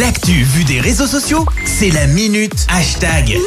L'actu vue des réseaux sociaux, c'est la minute hashtag.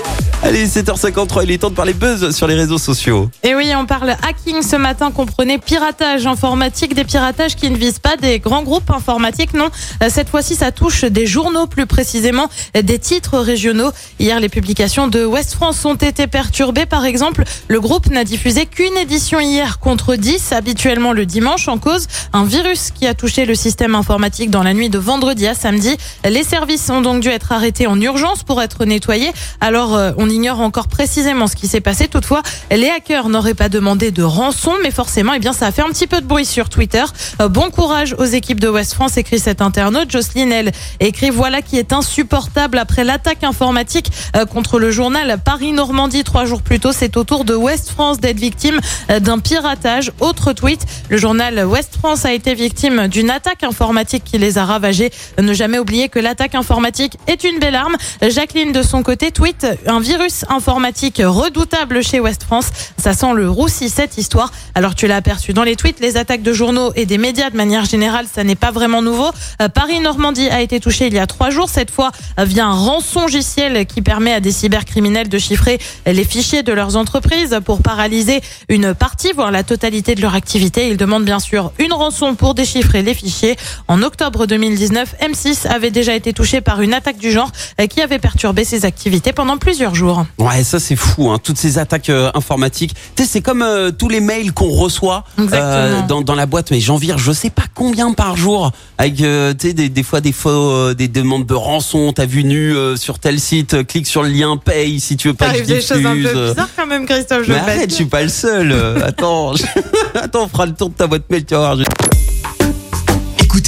Allez, 7h53, il est temps de parler buzz sur les réseaux sociaux. Et oui, on parle hacking ce matin, comprenez piratage informatique, des piratages qui ne visent pas des grands groupes informatiques, non. Euh, Cette fois-ci, ça touche des journaux, plus précisément des titres régionaux. Hier, les publications de West France ont été perturbées. Par exemple, le groupe n'a diffusé qu'une édition hier contre 10, habituellement le dimanche, en cause un virus qui a touché le système informatique dans la nuit de vendredi à samedi. Les services ont donc dû être arrêtés en urgence pour être nettoyés. Alors, euh, on ignore encore précisément ce qui s'est passé. Toutefois, les hackers n'auraient pas demandé de rançon, mais forcément, eh bien, ça a fait un petit peu de bruit sur Twitter. Euh, bon courage aux équipes de West France, écrit cet internaute. Jocelyne, elle, écrit voilà qui est insupportable après l'attaque informatique euh, contre le journal Paris-Normandie trois jours plus tôt. C'est au tour de West France d'être victime d'un piratage. Autre tweet, le journal West France a été victime d'une attaque informatique qui les a ravagés. Ne jamais oublier que l'attaque informatique est une belle arme. Jacqueline, de son côté, tweet un virus informatique redoutable chez West France. Ça sent le roussi, cette histoire. Alors, tu l'as aperçu dans les tweets, les attaques de journaux et des médias de manière générale, ça n'est pas vraiment nouveau. Euh, Paris-Normandie a été touché il y a trois jours. Cette fois, via un rançon logiciel qui permet à des cybercriminels de chiffrer les fichiers de leurs entreprises pour paralyser une partie, voire la totalité de leur activité. Ils demandent bien sûr une rançon pour déchiffrer les fichiers. En octobre 2019, M6 avait déjà été touché par une attaque du genre euh, qui avait perturbé ses activités pendant plusieurs jours. Ouais, ça c'est fou, hein, toutes ces attaques euh, informatiques. Tu sais, c'est comme euh, tous les mails qu'on reçoit euh, dans, dans la boîte, mais j'en vire je sais pas combien par jour, avec des, des fois des faux, des demandes de rançon, t'as vu nu sur tel site, clique sur le lien, paye si tu veux pas que je des choses un peu bizarres quand même, Christophe. je Mais arrête, je suis pas le seul. attends, je- attends, on fera le tour de ta boîte mail, tu vas voir. je-